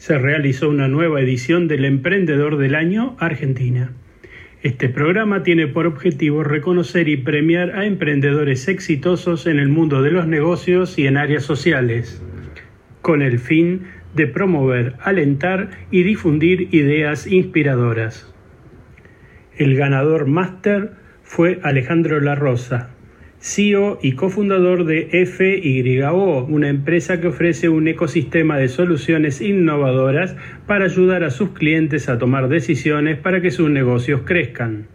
se realizó una nueva edición del Emprendedor del Año Argentina. Este programa tiene por objetivo reconocer y premiar a emprendedores exitosos en el mundo de los negocios y en áreas sociales, con el fin de promover, alentar y difundir ideas inspiradoras. El ganador máster fue Alejandro La Rosa, CEO y cofundador de FYO, una empresa que ofrece un ecosistema de soluciones innovadoras para ayudar a sus clientes a tomar decisiones para que sus negocios crezcan.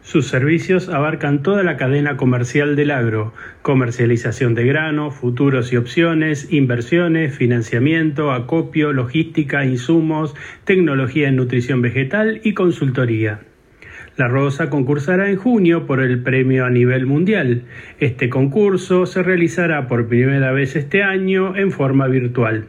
Sus servicios abarcan toda la cadena comercial del agro, comercialización de grano, futuros y opciones, inversiones, financiamiento, acopio, logística, insumos, tecnología en nutrición vegetal y consultoría. La Rosa concursará en junio por el premio a nivel mundial. Este concurso se realizará por primera vez este año en forma virtual.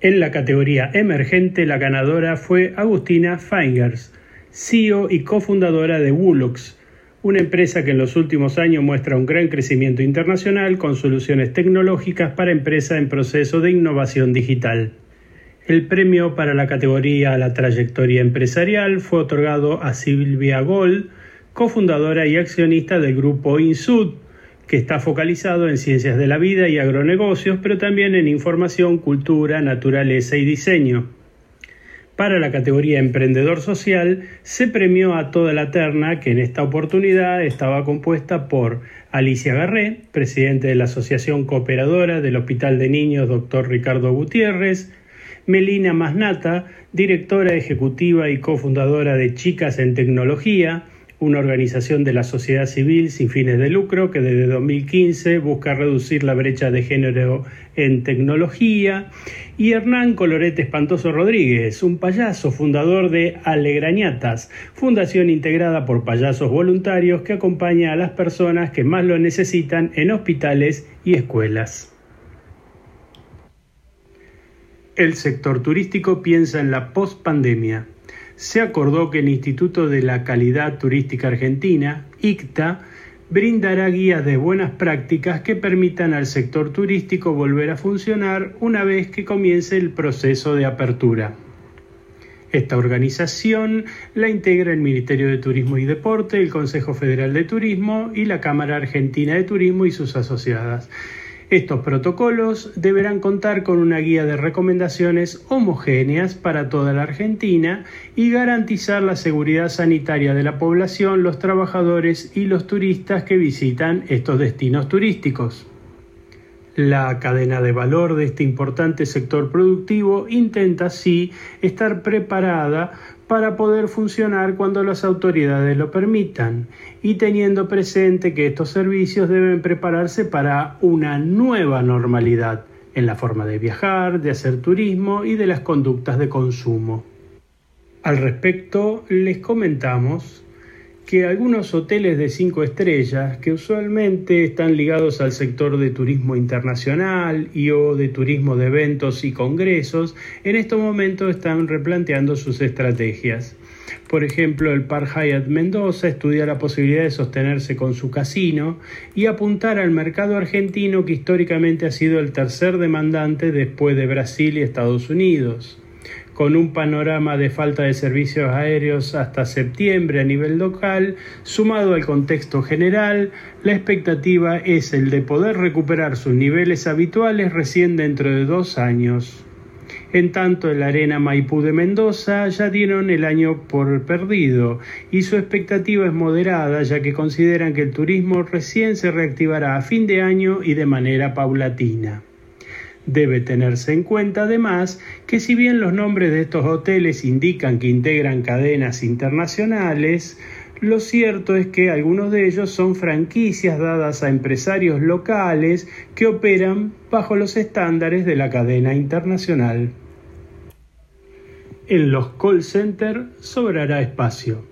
En la categoría emergente, la ganadora fue Agustina Feingers, CEO y cofundadora de Wulux, una empresa que en los últimos años muestra un gran crecimiento internacional con soluciones tecnológicas para empresas en proceso de innovación digital. El premio para la categoría la trayectoria empresarial fue otorgado a Silvia Gold, cofundadora y accionista del grupo Insud, que está focalizado en ciencias de la vida y agronegocios, pero también en información, cultura, naturaleza y diseño. Para la categoría Emprendedor Social se premió a toda la terna que en esta oportunidad estaba compuesta por Alicia Garré, presidente de la Asociación Cooperadora del Hospital de Niños Dr. Ricardo Gutiérrez, Melina Masnata, directora ejecutiva y cofundadora de Chicas en Tecnología, una organización de la sociedad civil sin fines de lucro que desde 2015 busca reducir la brecha de género en tecnología, y Hernán Colorete Espantoso Rodríguez, un payaso fundador de Alegrañatas, fundación integrada por payasos voluntarios que acompaña a las personas que más lo necesitan en hospitales y escuelas. El sector turístico piensa en la post-pandemia. Se acordó que el Instituto de la Calidad Turística Argentina, ICTA, brindará guías de buenas prácticas que permitan al sector turístico volver a funcionar una vez que comience el proceso de apertura. Esta organización la integra el Ministerio de Turismo y Deporte, el Consejo Federal de Turismo y la Cámara Argentina de Turismo y sus asociadas. Estos protocolos deberán contar con una guía de recomendaciones homogéneas para toda la Argentina y garantizar la seguridad sanitaria de la población, los trabajadores y los turistas que visitan estos destinos turísticos. La cadena de valor de este importante sector productivo intenta así estar preparada para poder funcionar cuando las autoridades lo permitan y teniendo presente que estos servicios deben prepararse para una nueva normalidad en la forma de viajar, de hacer turismo y de las conductas de consumo. Al respecto, les comentamos que algunos hoteles de cinco estrellas, que usualmente están ligados al sector de turismo internacional y o de turismo de eventos y congresos, en estos momentos están replanteando sus estrategias. Por ejemplo, el Park Hyatt Mendoza estudia la posibilidad de sostenerse con su casino y apuntar al mercado argentino que históricamente ha sido el tercer demandante después de Brasil y Estados Unidos con un panorama de falta de servicios aéreos hasta septiembre a nivel local, sumado al contexto general, la expectativa es el de poder recuperar sus niveles habituales recién dentro de dos años. En tanto, en la Arena Maipú de Mendoza ya dieron el año por perdido y su expectativa es moderada ya que consideran que el turismo recién se reactivará a fin de año y de manera paulatina. Debe tenerse en cuenta además que si bien los nombres de estos hoteles indican que integran cadenas internacionales, lo cierto es que algunos de ellos son franquicias dadas a empresarios locales que operan bajo los estándares de la cadena internacional. En los call centers sobrará espacio.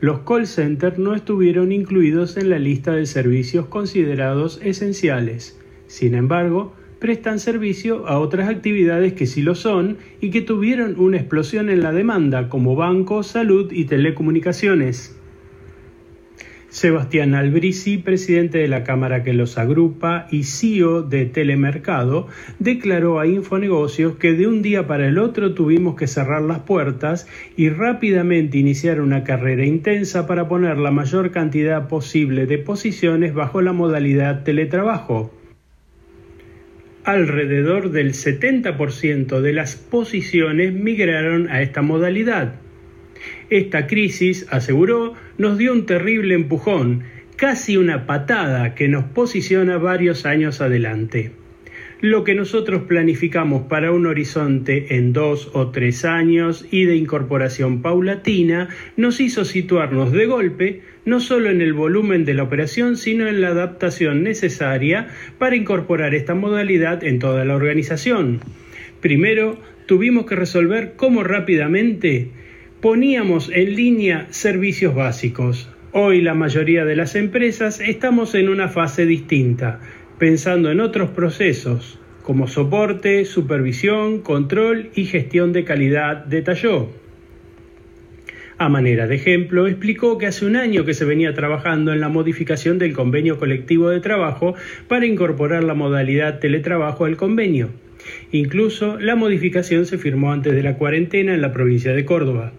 Los call centers no estuvieron incluidos en la lista de servicios considerados esenciales. Sin embargo, prestan servicio a otras actividades que sí lo son y que tuvieron una explosión en la demanda, como bancos, salud y telecomunicaciones. Sebastián Albrisi, presidente de la Cámara que los agrupa y CEO de Telemercado, declaró a Infonegocios que de un día para el otro tuvimos que cerrar las puertas y rápidamente iniciar una carrera intensa para poner la mayor cantidad posible de posiciones bajo la modalidad teletrabajo. Alrededor del 70% de las posiciones migraron a esta modalidad. Esta crisis, aseguró, nos dio un terrible empujón, casi una patada que nos posiciona varios años adelante. Lo que nosotros planificamos para un horizonte en dos o tres años y de incorporación paulatina nos hizo situarnos de golpe no solo en el volumen de la operación, sino en la adaptación necesaria para incorporar esta modalidad en toda la organización. Primero, tuvimos que resolver cómo rápidamente poníamos en línea servicios básicos. Hoy la mayoría de las empresas estamos en una fase distinta, pensando en otros procesos como soporte, supervisión, control y gestión de calidad, detalló. A manera de ejemplo, explicó que hace un año que se venía trabajando en la modificación del convenio colectivo de trabajo para incorporar la modalidad teletrabajo al convenio. Incluso la modificación se firmó antes de la cuarentena en la provincia de Córdoba.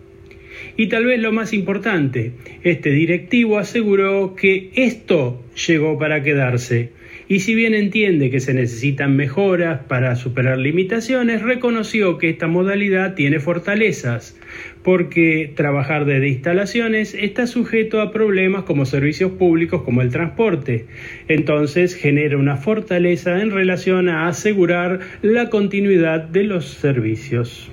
Y tal vez lo más importante, este directivo aseguró que esto llegó para quedarse. Y si bien entiende que se necesitan mejoras para superar limitaciones, reconoció que esta modalidad tiene fortalezas, porque trabajar desde instalaciones está sujeto a problemas como servicios públicos como el transporte. Entonces genera una fortaleza en relación a asegurar la continuidad de los servicios.